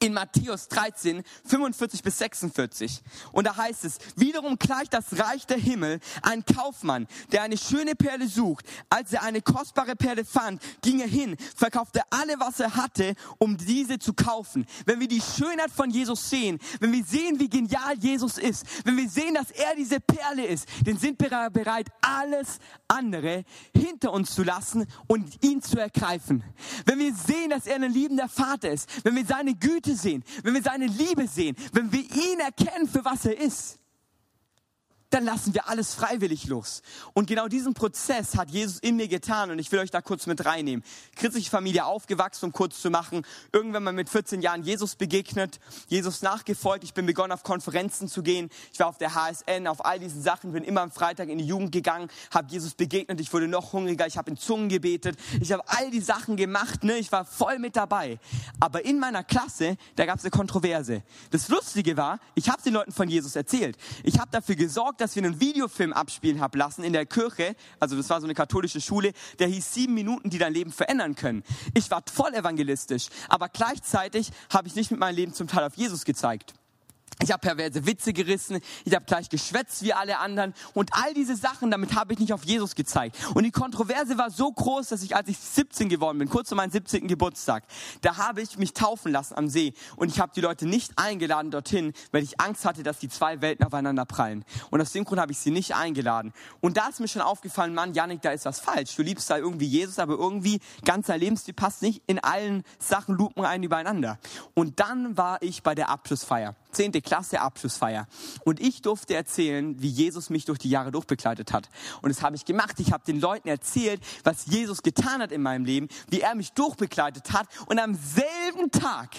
in Matthäus 13, 45 bis 46. Und da heißt es, wiederum gleicht das Reich der Himmel ein Kaufmann, der eine schöne Perle sucht. Als er eine kostbare Perle fand, ging er hin, verkaufte alle, was er hatte, um diese zu kaufen. Wenn wir die Schönheit von Jesus sehen, wenn wir sehen, wie genial Jesus ist, wenn wir sehen, dass er diese Perle ist, dann sind wir bereit, alles andere hinter uns zu lassen und ihn zu ergreifen. Wenn wir sehen, dass er ein liebender Vater ist, wenn wir seine Güte sehen, wenn wir seine Liebe sehen, wenn wir ihn erkennen, für was er ist, dann lassen wir alles freiwillig los. Und genau diesen Prozess hat Jesus in mir getan und ich will euch da kurz mit reinnehmen. Christliche Familie aufgewachsen, um kurz zu machen. Irgendwann mal mit 14 Jahren Jesus begegnet, Jesus nachgefolgt. Ich bin begonnen, auf Konferenzen zu gehen. Ich war auf der HSN, auf all diesen Sachen, bin immer am Freitag in die Jugend gegangen, habe Jesus begegnet. Ich wurde noch hungriger, ich habe in Zungen gebetet. Ich habe all die Sachen gemacht, ne? ich war voll mit dabei. Aber in meiner Klasse, da gab es eine Kontroverse. Das Lustige war, ich habe den Leuten von Jesus erzählt. Ich habe dafür gesorgt, dass wir einen Videofilm abspielen haben lassen in der Kirche. Also das war so eine katholische Schule. Der hieß sieben Minuten, die dein Leben verändern können. Ich war voll evangelistisch, aber gleichzeitig habe ich nicht mit meinem Leben zum Teil auf Jesus gezeigt. Ich habe perverse Witze gerissen, ich habe gleich geschwätzt wie alle anderen und all diese Sachen, damit habe ich nicht auf Jesus gezeigt. Und die Kontroverse war so groß, dass ich, als ich 17 geworden bin, kurz vor meinem 17. Geburtstag, da habe ich mich taufen lassen am See und ich habe die Leute nicht eingeladen dorthin, weil ich Angst hatte, dass die zwei Welten aufeinander prallen. Und aus dem Grund habe ich sie nicht eingeladen. Und da ist mir schon aufgefallen, Mann, Janik, da ist was falsch. Du liebst da irgendwie Jesus, aber irgendwie ganzer Lebensstil passt nicht in allen Sachen Lupen ein übereinander. Und dann war ich bei der Abschlussfeier. Zehnte Klasse Abschlussfeier. Und ich durfte erzählen, wie Jesus mich durch die Jahre durchbegleitet hat. Und das habe ich gemacht. Ich habe den Leuten erzählt, was Jesus getan hat in meinem Leben, wie er mich durchbegleitet hat. Und am selben Tag,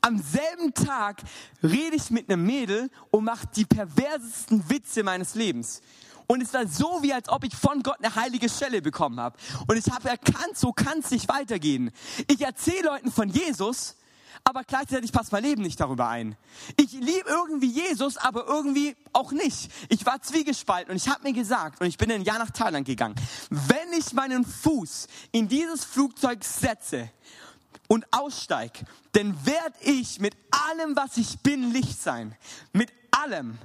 am selben Tag rede ich mit einem Mädel und mache die perversesten Witze meines Lebens. Und es war so, wie als ob ich von Gott eine heilige Stelle bekommen habe. Und ich habe erkannt, so kann es nicht weitergehen. Ich erzähle Leuten von Jesus, aber gleichzeitig passt mein Leben nicht darüber ein. Ich liebe irgendwie Jesus, aber irgendwie auch nicht. Ich war zwiegespalten und ich habe mir gesagt, und ich bin ein Jahr nach Thailand gegangen, wenn ich meinen Fuß in dieses Flugzeug setze und aussteig, dann werde ich mit allem, was ich bin, Licht sein. Mit allem.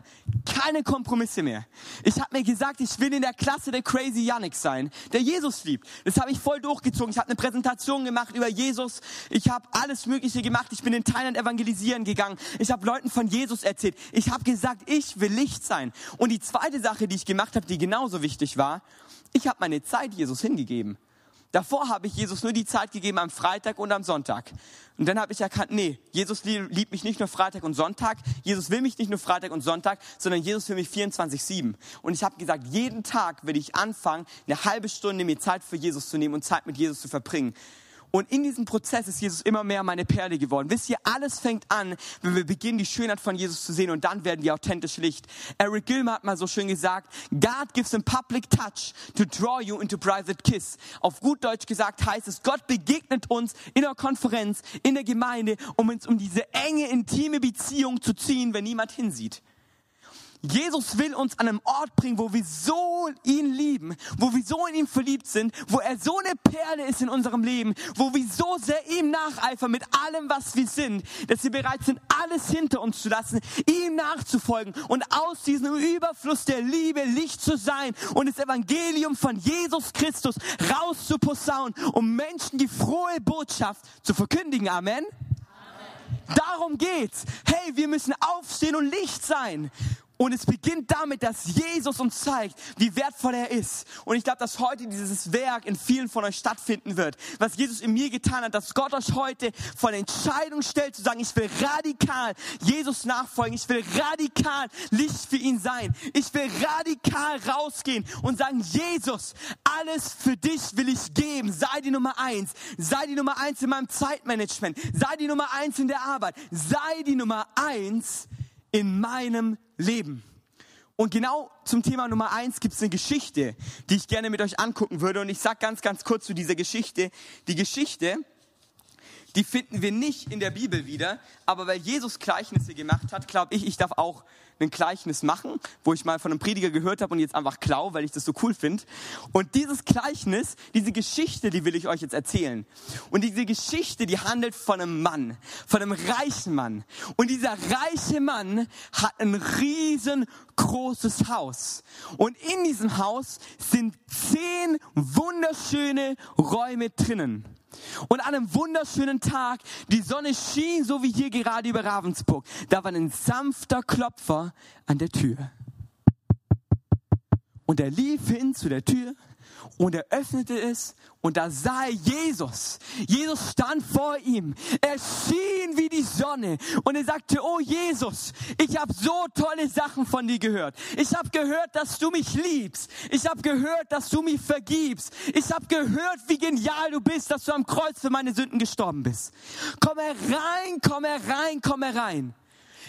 Keine Kompromisse mehr. Ich habe mir gesagt, ich will in der Klasse der Crazy Yannick sein, der Jesus liebt. Das habe ich voll durchgezogen. Ich habe eine Präsentation gemacht über Jesus. Ich habe alles Mögliche gemacht. Ich bin in Thailand evangelisieren gegangen. Ich habe Leuten von Jesus erzählt. Ich habe gesagt, ich will Licht sein. Und die zweite Sache, die ich gemacht habe, die genauso wichtig war, ich habe meine Zeit Jesus hingegeben. Davor habe ich Jesus nur die Zeit gegeben am Freitag und am Sonntag. Und dann habe ich erkannt, nee, Jesus liebt mich nicht nur Freitag und Sonntag, Jesus will mich nicht nur Freitag und Sonntag, sondern Jesus will mich 24-7. Und ich habe gesagt, jeden Tag will ich anfangen, eine halbe Stunde mir Zeit für Jesus zu nehmen und Zeit mit Jesus zu verbringen. Und in diesem Prozess ist Jesus immer mehr meine Perle geworden. Wisst ihr, alles fängt an, wenn wir beginnen, die Schönheit von Jesus zu sehen und dann werden wir authentisch Licht. Eric Gilmer hat mal so schön gesagt, God gives a public touch to draw you into private kiss. Auf gut Deutsch gesagt heißt es, Gott begegnet uns in der Konferenz, in der Gemeinde, um uns um diese enge, intime Beziehung zu ziehen, wenn niemand hinsieht. Jesus will uns an einem Ort bringen, wo wir so ihn lieben, wo wir so in ihn verliebt sind, wo er so eine Perle ist in unserem Leben, wo wir so sehr ihm nacheifern mit allem, was wir sind, dass wir bereit sind, alles hinter uns zu lassen, ihm nachzufolgen und aus diesem Überfluss der Liebe Licht zu sein und das Evangelium von Jesus Christus rauszuposaunen, um Menschen die frohe Botschaft zu verkündigen. Amen. Darum geht's. Hey, wir müssen aufstehen und Licht sein. Und es beginnt damit, dass Jesus uns zeigt, wie wertvoll er ist. Und ich glaube, dass heute dieses Werk in vielen von euch stattfinden wird. Was Jesus in mir getan hat, dass Gott euch heute vor der Entscheidung stellt, zu sagen, ich will radikal Jesus nachfolgen. Ich will radikal Licht für ihn sein. Ich will radikal rausgehen und sagen, Jesus, alles für dich will ich geben. Sei die Nummer eins. Sei die Nummer eins in meinem Zeitmanagement. Sei die Nummer eins in der Arbeit. Sei die Nummer eins in meinem Leben. Und genau zum Thema Nummer eins gibt es eine Geschichte, die ich gerne mit euch angucken würde. Und ich sage ganz, ganz kurz zu dieser Geschichte. Die Geschichte, die finden wir nicht in der Bibel wieder, aber weil Jesus Gleichnisse gemacht hat, glaube ich, ich darf auch ein Gleichnis machen, wo ich mal von einem Prediger gehört habe und jetzt einfach klau, weil ich das so cool finde. Und dieses Gleichnis, diese Geschichte, die will ich euch jetzt erzählen. Und diese Geschichte, die handelt von einem Mann, von einem reichen Mann. Und dieser reiche Mann hat ein riesengroßes Haus. Und in diesem Haus sind zehn wunderschöne Räume drinnen. Und an einem wunderschönen Tag, die Sonne schien, so wie hier gerade über Ravensburg. Da war ein sanfter Klopfer an der Tür. Und er lief hin zu der Tür und er öffnete es und da sah er Jesus. Jesus stand vor ihm. Er schien wie die Sonne und er sagte, oh Jesus, ich habe so tolle Sachen von dir gehört. Ich habe gehört, dass du mich liebst. Ich habe gehört, dass du mich vergibst. Ich habe gehört, wie genial du bist, dass du am Kreuz für meine Sünden gestorben bist. Komm herein, komm herein, komm herein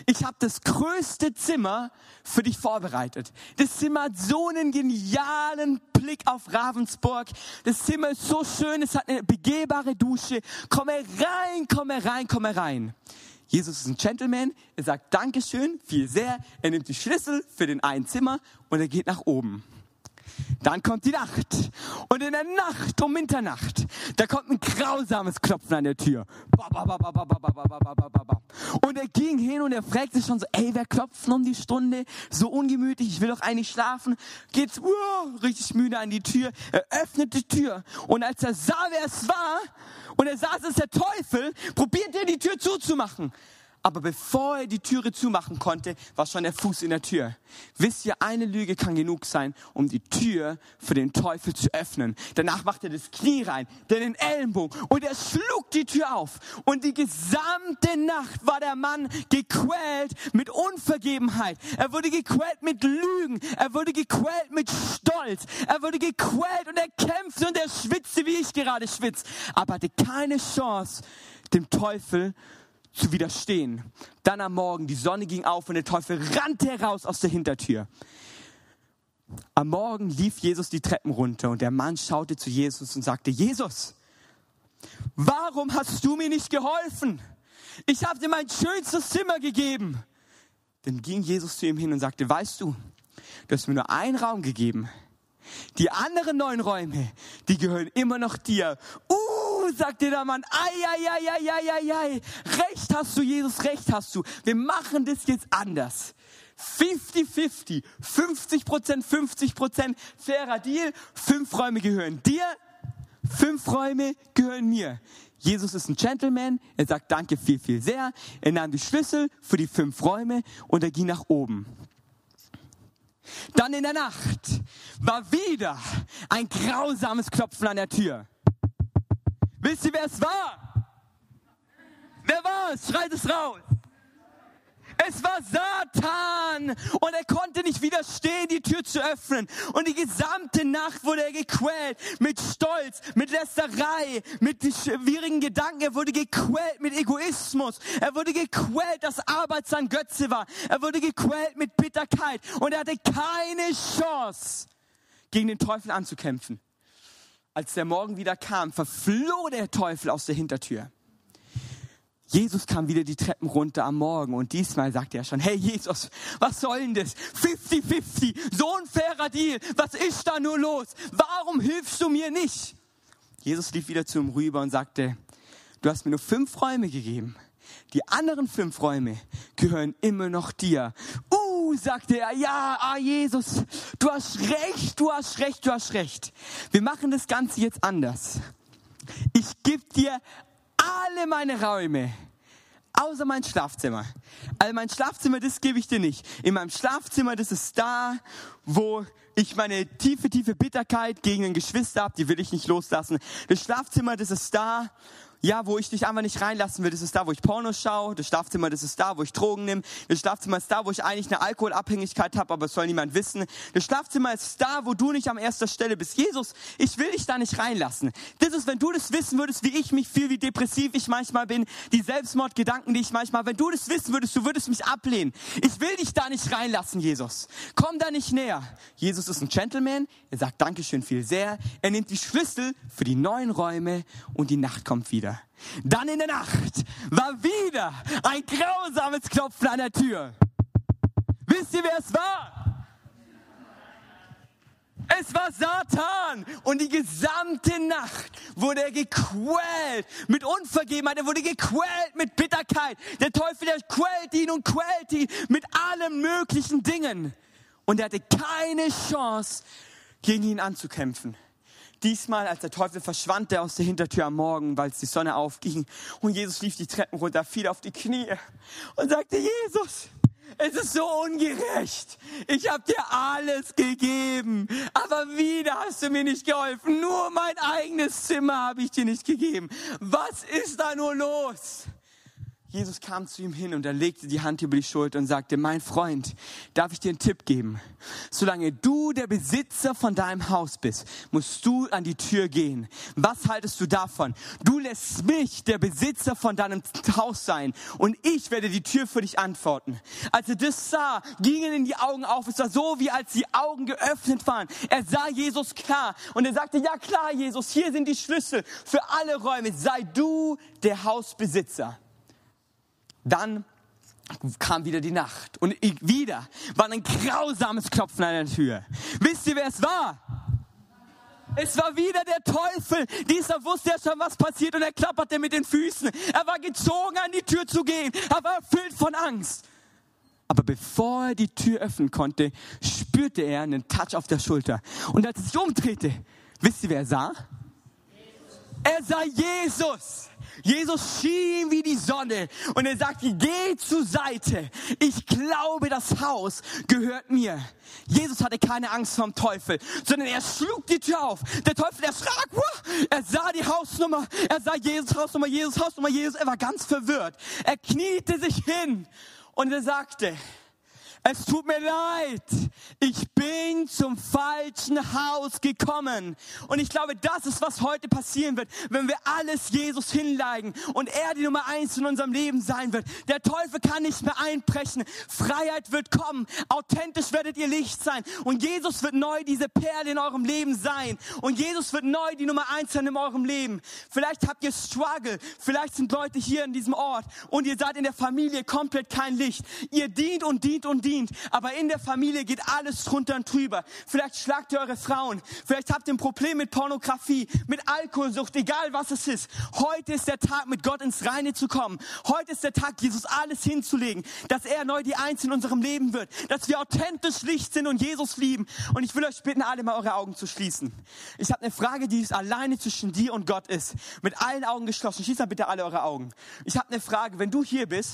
ich habe das größte Zimmer für dich vorbereitet. Das Zimmer hat so einen genialen Blick auf Ravensburg. Das Zimmer ist so schön, es hat eine begehbare Dusche. Komm herein, komm herein, komm herein. Jesus ist ein Gentleman, er sagt Dankeschön, viel sehr, er nimmt die Schlüssel für den einen Zimmer und er geht nach oben. Dann kommt die Nacht. Und in der Nacht um Mitternacht, da kommt ein grausames Klopfen an der Tür. Und er ging hin und er fragte sich schon so, ey, wer klopft um die Stunde? So ungemütlich, ich will doch eigentlich schlafen. Geht uh, richtig müde an die Tür. Er öffnet die Tür. Und als er sah, wer es war, und er sah, es ist der Teufel, probierte er die Tür zuzumachen. Aber bevor er die Türe zumachen konnte, war schon der Fuß in der Tür. Wisst ihr, eine Lüge kann genug sein, um die Tür für den Teufel zu öffnen. Danach macht er das Knie rein, dann den Ellenbogen und er schlug die Tür auf. Und die gesamte Nacht war der Mann gequält mit Unvergebenheit. Er wurde gequält mit Lügen. Er wurde gequält mit Stolz. Er wurde gequält und er kämpfte und er schwitzte, wie ich gerade schwitze. Aber hatte keine Chance, dem Teufel zu widerstehen. Dann am Morgen, die Sonne ging auf und der Teufel rannte heraus aus der Hintertür. Am Morgen lief Jesus die Treppen runter und der Mann schaute zu Jesus und sagte, Jesus, warum hast du mir nicht geholfen? Ich habe dir mein schönstes Zimmer gegeben. Dann ging Jesus zu ihm hin und sagte, weißt du, du hast mir nur einen Raum gegeben. Die anderen neun Räume, die gehören immer noch dir. Uh, sagte der Mann, ei, ei, ei, ei, ei, ei, ei. Recht hast du, Jesus, recht hast du. Wir machen das jetzt anders. 50-50, 50 Prozent, 50 Prozent, fairer Deal. Fünf Räume gehören dir, fünf Räume gehören mir. Jesus ist ein Gentleman, er sagt Danke viel, viel sehr. Er nahm die Schlüssel für die fünf Räume und er ging nach oben. Dann in der Nacht war wieder ein grausames Klopfen an der Tür. Wisst ihr, wer es war? Wer war es? Schreit es raus. Es war Satan und er konnte nicht widerstehen, die Tür zu öffnen. Und die gesamte Nacht wurde er gequält mit Stolz, mit Lästerei, mit schwierigen Gedanken. Er wurde gequält mit Egoismus. Er wurde gequält, dass Arbeit sein Götze war. Er wurde gequält mit Bitterkeit und er hatte keine Chance, gegen den Teufel anzukämpfen. Als der Morgen wieder kam, verfloh der Teufel aus der Hintertür. Jesus kam wieder die Treppen runter am Morgen und diesmal sagte er schon, hey Jesus, was soll denn das? 50-50, so ein fairer Deal, was ist da nur los? Warum hilfst du mir nicht? Jesus lief wieder zu ihm rüber und sagte, du hast mir nur fünf Räume gegeben. Die anderen fünf Räume gehören immer noch dir. Sagte er, ja, ah, Jesus, du hast recht, du hast recht, du hast recht. Wir machen das Ganze jetzt anders. Ich gebe dir alle meine Räume, außer mein Schlafzimmer. Also mein Schlafzimmer, das gebe ich dir nicht. In meinem Schlafzimmer, das ist da, wo ich meine tiefe, tiefe Bitterkeit gegen ein Geschwister habe, die will ich nicht loslassen. Das Schlafzimmer, das ist da, ja, wo ich dich einfach nicht reinlassen will, das ist da, wo ich Pornos schaue. Das Schlafzimmer, das ist da, wo ich Drogen nehme. Das Schlafzimmer ist da, wo ich eigentlich eine Alkoholabhängigkeit habe, aber es soll niemand wissen. Das Schlafzimmer ist da, wo du nicht am erster Stelle bist. Jesus, ich will dich da nicht reinlassen. Das ist, wenn du das wissen würdest, wie ich mich fühle, wie depressiv ich manchmal bin, die Selbstmordgedanken, die ich manchmal, wenn du das wissen würdest, du würdest mich ablehnen. Ich will dich da nicht reinlassen, Jesus. Komm da nicht näher. Jesus ist ein Gentleman. Er sagt Dankeschön viel sehr. Er nimmt die Schlüssel für die neuen Räume und die Nacht kommt wieder. Dann in der Nacht war wieder ein grausames Klopfen an der Tür. Wisst ihr, wer es war? Es war Satan und die gesamte Nacht wurde er gequält mit Unvergebenheit, er wurde gequält mit Bitterkeit. Der Teufel, der quält ihn und quält ihn mit allen möglichen Dingen. Und er hatte keine Chance, gegen ihn anzukämpfen. Diesmal, als der Teufel verschwand, der aus der Hintertür am Morgen, weil es die Sonne aufging. Und Jesus lief die Treppen runter, fiel auf die Knie und sagte, Jesus, es ist so ungerecht. Ich habe dir alles gegeben, aber wieder hast du mir nicht geholfen. Nur mein eigenes Zimmer habe ich dir nicht gegeben. Was ist da nur los? Jesus kam zu ihm hin und er legte die Hand über die Schulter und sagte, mein Freund, darf ich dir einen Tipp geben? Solange du der Besitzer von deinem Haus bist, musst du an die Tür gehen. Was haltest du davon? Du lässt mich der Besitzer von deinem Haus sein und ich werde die Tür für dich antworten. Als er das sah, gingen in die Augen auf. Es war so, wie als die Augen geöffnet waren. Er sah Jesus klar und er sagte, ja klar, Jesus, hier sind die Schlüssel für alle Räume. Sei du der Hausbesitzer. Dann kam wieder die Nacht und wieder war ein grausames Klopfen an der Tür. Wisst ihr, wer es war? Es war wieder der Teufel. Dieser wusste ja schon, was passiert und er klapperte mit den Füßen. Er war gezogen, an die Tür zu gehen. Er war erfüllt von Angst. Aber bevor er die Tür öffnen konnte, spürte er einen Touch auf der Schulter. Und als er sich umdrehte, wisst ihr, wer er sah? Er sah Jesus. Jesus schien wie die Sonne und er sagte, geh zur Seite. Ich glaube, das Haus gehört mir. Jesus hatte keine Angst vom Teufel, sondern er schlug die Tür auf. Der Teufel erschrak, er sah die Hausnummer, er sah Jesus Hausnummer, Jesus Hausnummer, Jesus. Er war ganz verwirrt. Er kniete sich hin und er sagte, es tut mir leid, ich bin zum falschen Haus gekommen. Und ich glaube, das ist, was heute passieren wird, wenn wir alles Jesus hinlegen und er die Nummer eins in unserem Leben sein wird. Der Teufel kann nicht mehr einbrechen. Freiheit wird kommen. Authentisch werdet ihr Licht sein. Und Jesus wird neu diese Perle in eurem Leben sein. Und Jesus wird neu die Nummer eins sein in eurem Leben. Vielleicht habt ihr Struggle. Vielleicht sind Leute hier in diesem Ort und ihr seid in der Familie komplett kein Licht. Ihr dient und dient und dient dient, aber in der Familie geht alles drunter und drüber. Vielleicht schlagt ihr eure Frauen, vielleicht habt ihr ein Problem mit Pornografie, mit Alkoholsucht, egal was es ist. Heute ist der Tag, mit Gott ins Reine zu kommen. Heute ist der Tag, Jesus alles hinzulegen, dass er neu die Eins in unserem Leben wird, dass wir authentisch Licht sind und Jesus lieben. Und ich will euch bitten, alle mal eure Augen zu schließen. Ich habe eine Frage, die ist alleine zwischen dir und Gott ist. Mit allen Augen geschlossen. Schließt mal bitte alle eure Augen. Ich habe eine Frage, wenn du hier bist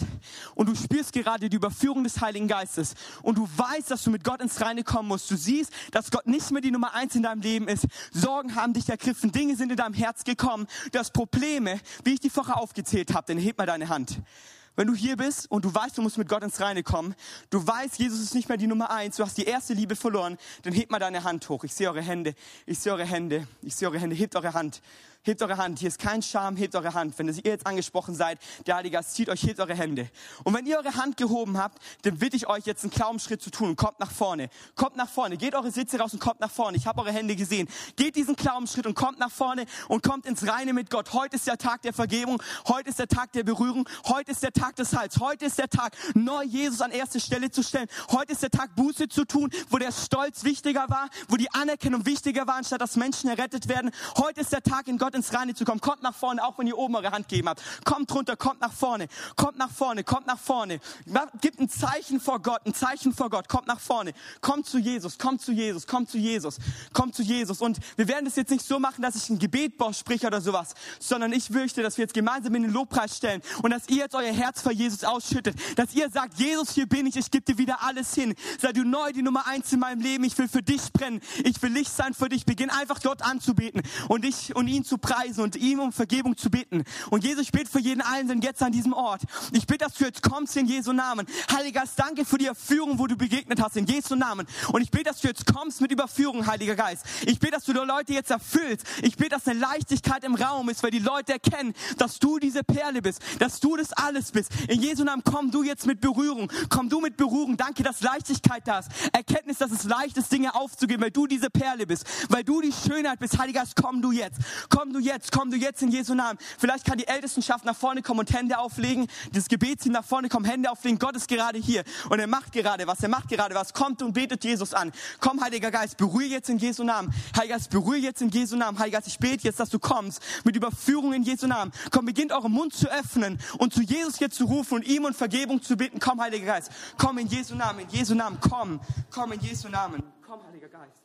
und du spürst gerade die Überführung des Heiligen Geistes, und du weißt, dass du mit Gott ins Reine kommen musst. Du siehst, dass Gott nicht mehr die Nummer eins in deinem Leben ist. Sorgen haben dich ergriffen, Dinge sind in deinem Herz gekommen. Du hast Probleme, wie ich die vorher aufgezählt habe. Dann heb mal deine Hand. Wenn du hier bist und du weißt, du musst mit Gott ins Reine kommen, du weißt, Jesus ist nicht mehr die Nummer eins, du hast die erste Liebe verloren, dann hebt mal deine Hand hoch. Ich sehe eure Hände, ich sehe eure Hände, ich sehe eure Hände, hebt eure Hand. Hebt eure Hand. Hier ist kein Scham, hebt eure Hand. Wenn ihr jetzt angesprochen seid, der Heilige Geist zieht euch, hebt eure Hände. Und wenn ihr eure Hand gehoben habt, dann bitte ich euch jetzt einen Glaubensschritt zu tun. Kommt nach vorne. Kommt nach vorne. Geht eure Sitze raus und kommt nach vorne. Ich habe eure Hände gesehen. Geht diesen Glaubensschritt und kommt nach vorne und kommt ins Reine mit Gott. Heute ist der Tag der Vergebung. Heute ist der Tag der Berührung. Heute ist der Tag des Heils. Heute ist der Tag, neu Jesus an erste Stelle zu stellen. Heute ist der Tag, Buße zu tun, wo der Stolz wichtiger war, wo die Anerkennung wichtiger war, anstatt dass Menschen errettet werden. Heute ist der Tag, in Gott ins Reine zu kommen. Kommt nach vorne, auch wenn ihr oben eure Hand gegeben habt. Kommt runter, kommt nach vorne. Kommt nach vorne, kommt nach vorne. Gibt ein Zeichen vor Gott, ein Zeichen vor Gott. Kommt nach vorne. Kommt zu Jesus, kommt zu Jesus, kommt zu Jesus, kommt zu Jesus. Und wir werden das jetzt nicht so machen, dass ich ein Gebet spreche oder sowas, sondern ich möchte, dass wir jetzt gemeinsam in den Lobpreis stellen und dass ihr jetzt euer Herz vor Jesus ausschüttet. Dass ihr sagt, Jesus, hier bin ich, ich gebe dir wieder alles hin. Sei du neu die Nummer eins in meinem Leben. Ich will für dich brennen. Ich will Licht sein für dich. Beginn einfach Gott anzubeten und dich und ihn zu preisen und ihm um Vergebung zu bitten. Und Jesus, ich bete für jeden Einzelnen jetzt an diesem Ort. Ich bitte, dass du jetzt kommst in Jesu Namen. Heiliger Geist, danke für die Erführung, wo du begegnet hast, in Jesu Namen. Und ich bete, dass du jetzt kommst mit Überführung, Heiliger Geist. Ich bete, dass du die Leute jetzt erfüllst. Ich bete, dass eine Leichtigkeit im Raum ist, weil die Leute erkennen, dass du diese Perle bist, dass du das alles bist. In Jesu Namen komm du jetzt mit Berührung. Komm du mit Berührung. Danke, dass Leichtigkeit da ist. Erkenntnis, dass es leicht ist, Dinge aufzugeben, weil du diese Perle bist, weil du die Schönheit bist. Heiliger Geist, komm du jetzt. Komm du jetzt, komm du jetzt in Jesu Namen. Vielleicht kann die Ältestenschaft nach vorne kommen und Hände auflegen. Das Gebetsteam nach vorne kommen, Hände auflegen. Gott ist gerade hier und er macht gerade was. Er macht gerade was. Kommt und betet Jesus an. Komm, Heiliger Geist, berühre jetzt in Jesu Namen. Heiliger Geist, berühre jetzt in Jesu Namen. Heiliger Geist, ich bete jetzt, dass du kommst mit Überführung in Jesu Namen. Komm, beginnt euren Mund zu öffnen und zu Jesus jetzt zu rufen und ihm um Vergebung zu bitten. Komm, Heiliger Geist. Komm in Jesu Namen. In Jesu Namen. Komm. Komm in Jesu Namen. Komm, Heiliger Geist.